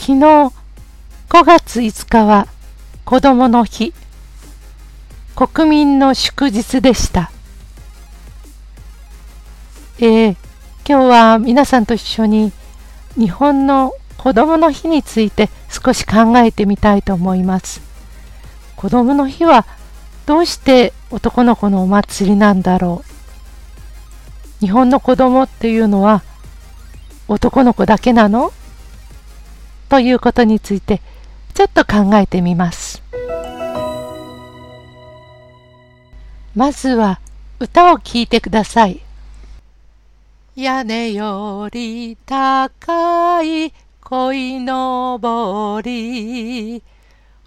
昨日5月5日は子供の日。国民の祝日でした。えー、今日は皆さんと一緒に日本の子供の日について少し考えてみたいと思います。子供の日はどうして男の子のお祭りなんだろう。日本の子供っていうのは男の子だけなの？ということについてちょっと考えてみます。まずは歌を聴いてください。屋根より高い恋のぼり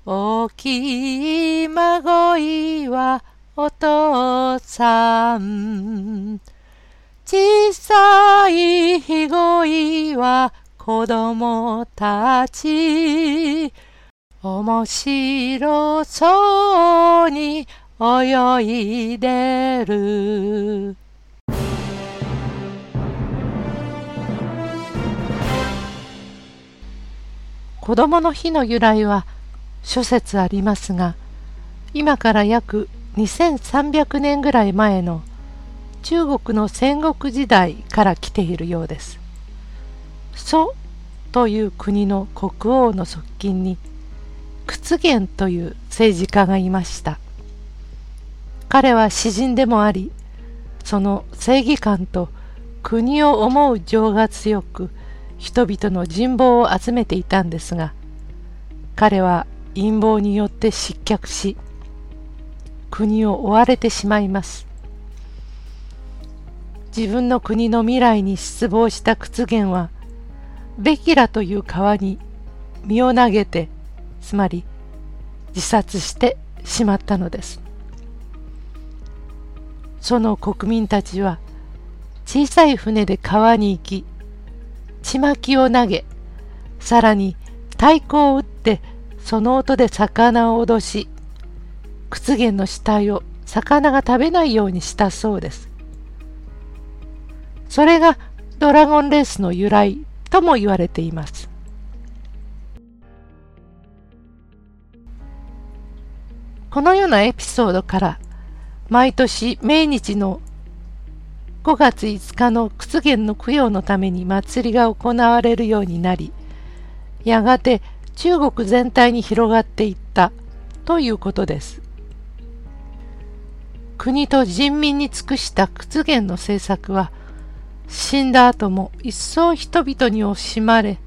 大きい孫いはお父さん小さいひごいは子供たち面白そうに泳いでる子供の日の由来は諸説ありますが今から約2300年ぐらい前の中国の戦国時代から来ているようです。蘇という国の国王の側近に屈原という政治家がいました。彼は詩人でもありその正義感と国を思う情が強く人々の人望を集めていたんですが彼は陰謀によって失脚し国を追われてしまいます。自分の国の未来に失望した屈原はベキラという川に身を投げてつまり自殺してしまったのです。その国民たちは小さい船で川に行きちまきを投げさらに太鼓を打ってその音で魚を脅し屈原の死体を魚が食べないようにしたそうです。それがドラゴンレースの由来とも言われています。このようなエピソードから毎年命日の5月5日の屈原の供養のために祭りが行われるようになりやがて中国全体に広がっていったということです。国と人民に尽くした屈原の政策は死んだ後も一層人々に惜しまれ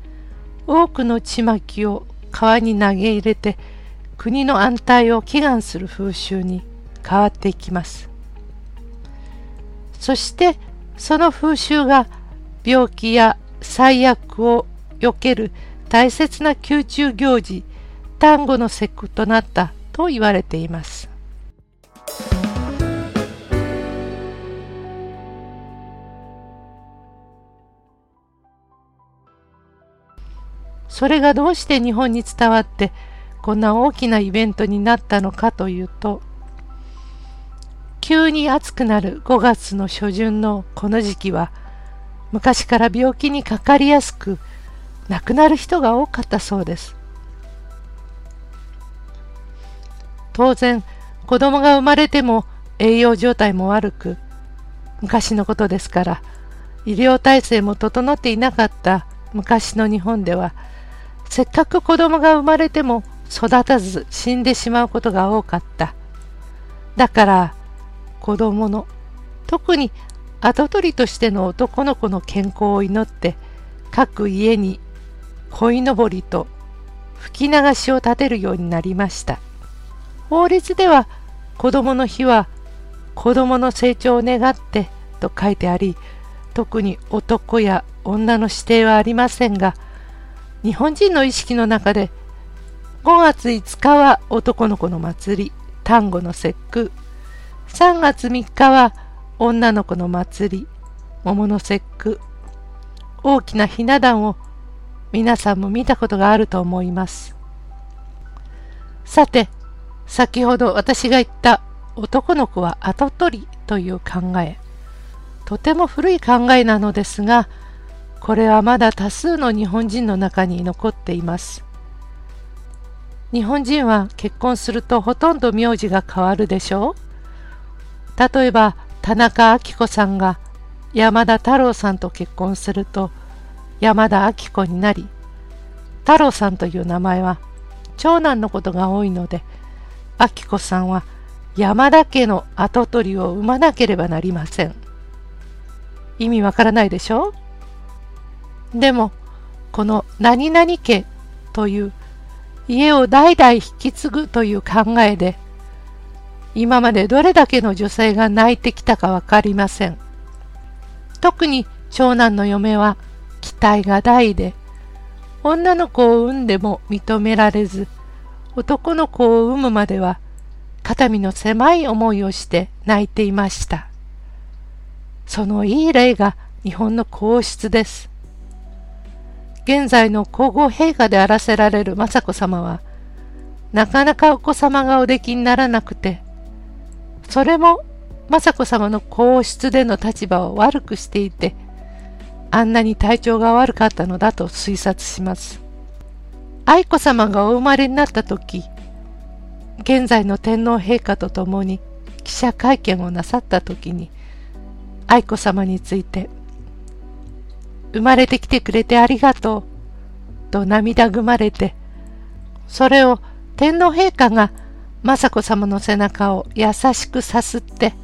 多くのちまきを川に投げ入れて国の安泰を祈願する風習に変わっていきます。そしてその風習が病気や最悪を避ける大切な宮中行事端午の節句となったと言われています。それがどうして日本に伝わってこんな大きなイベントになったのかというと急に暑くなる5月の初旬のこの時期は昔から病気にかかりやすく亡くなる人が多かったそうです。当然子供が生まれても栄養状態も悪く昔のことですから医療体制も整っていなかった昔の日本ではせっかく子供が生まれても育たず死んでしまうことが多かった。だから子供の特に跡取りとしての男の子の健康を祈って各家に鯉のぼりと吹き流しを立てるようになりました。法律では子供の日は子供の成長を願ってと書いてあり特に男や女の指定はありませんが日本人の意識の中で5月5日は男の子の祭り端午の節句。3月3日は女の子の祭り桃の節句。大きなひな壇を皆さんも見たことがあると思います。さて先ほど私が言った男の子は跡取りという考えとても古い考えなのですがこれはまだ多数の日本人の中に残っています。日本人は結婚するとほとんど名字が変わるでしょう。例えば田中昭子さんが山田太郎さんと結婚すると山田昭子になり太郎さんという名前は長男のことが多いので昭子さんは山田家の跡取りを産まなければなりません。意味わからないでしょう。でもこの何々家という家を代々引き継ぐという考えで今までどれだけの女性が泣いてきたかわかりません。特に長男の嫁は期待が大で女の子を産んでも認められず男の子を産むまでは肩身の狭い思いをして泣いていました。そのいい例が日本の皇室です。現在の皇后陛下であらせられる雅子さまは、なかなかお子様がおできにならなくて、それも雅子さまの皇室での立場を悪くしていて、あんなに体調が悪かったのだと推察します。愛子さまがお生まれになった時、現在の天皇陛下と共に記者会見をなさった時に、愛子さまについて生まれてきてくれてありがとう。と涙ぐまれて、それを天皇陛下が雅子様の背中を優しくさすって、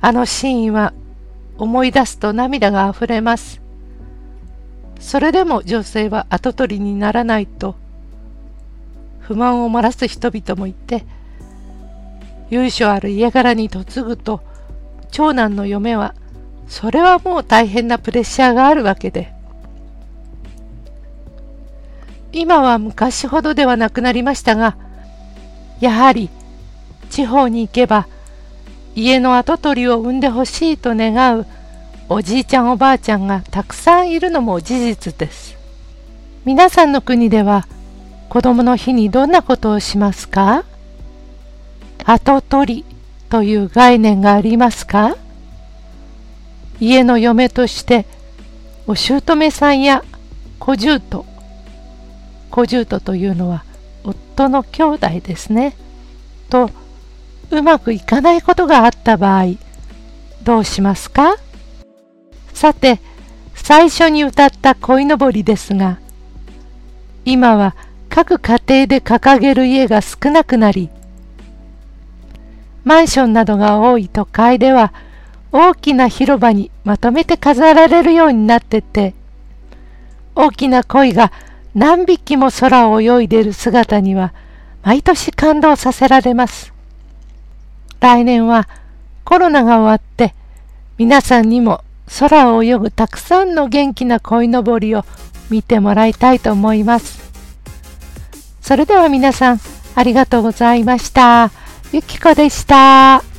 あのシーンは思い出すと涙があふれます。それでも女性は跡取りにならないと、不満を漏らす人々もいて、由緒ある家柄に嫁ぐと、長男の嫁はそれはもう大変なプレッシャーがあるわけで。今は昔ほどではなくなりましたがやはり地方に行けば家の跡取りを産んでほしいと願うおじいちゃんおばあちゃんがたくさんいるのも事実です。皆さんの国では子供の日にどんなことをしますか？跡取りという概念がありますか？家の嫁としてお姑さんや小姑小姑というのは夫の兄弟ですね。とうまくいかないことがあった場合どうしますか？さて最初に歌った鯉のぼりですが今は各家庭で掲げる家が少なくなりマンションなどが多い都会では大きな広場にまとめて飾られるようになってて、大きな鯉が何匹も空を泳いでる姿には毎年感動させられます。来年はコロナが終わって皆さんにも空を泳ぐたくさんの元気な鯉のぼりを見てもらいたいと思います。それでは皆さんありがとうございました。ゆきこでした。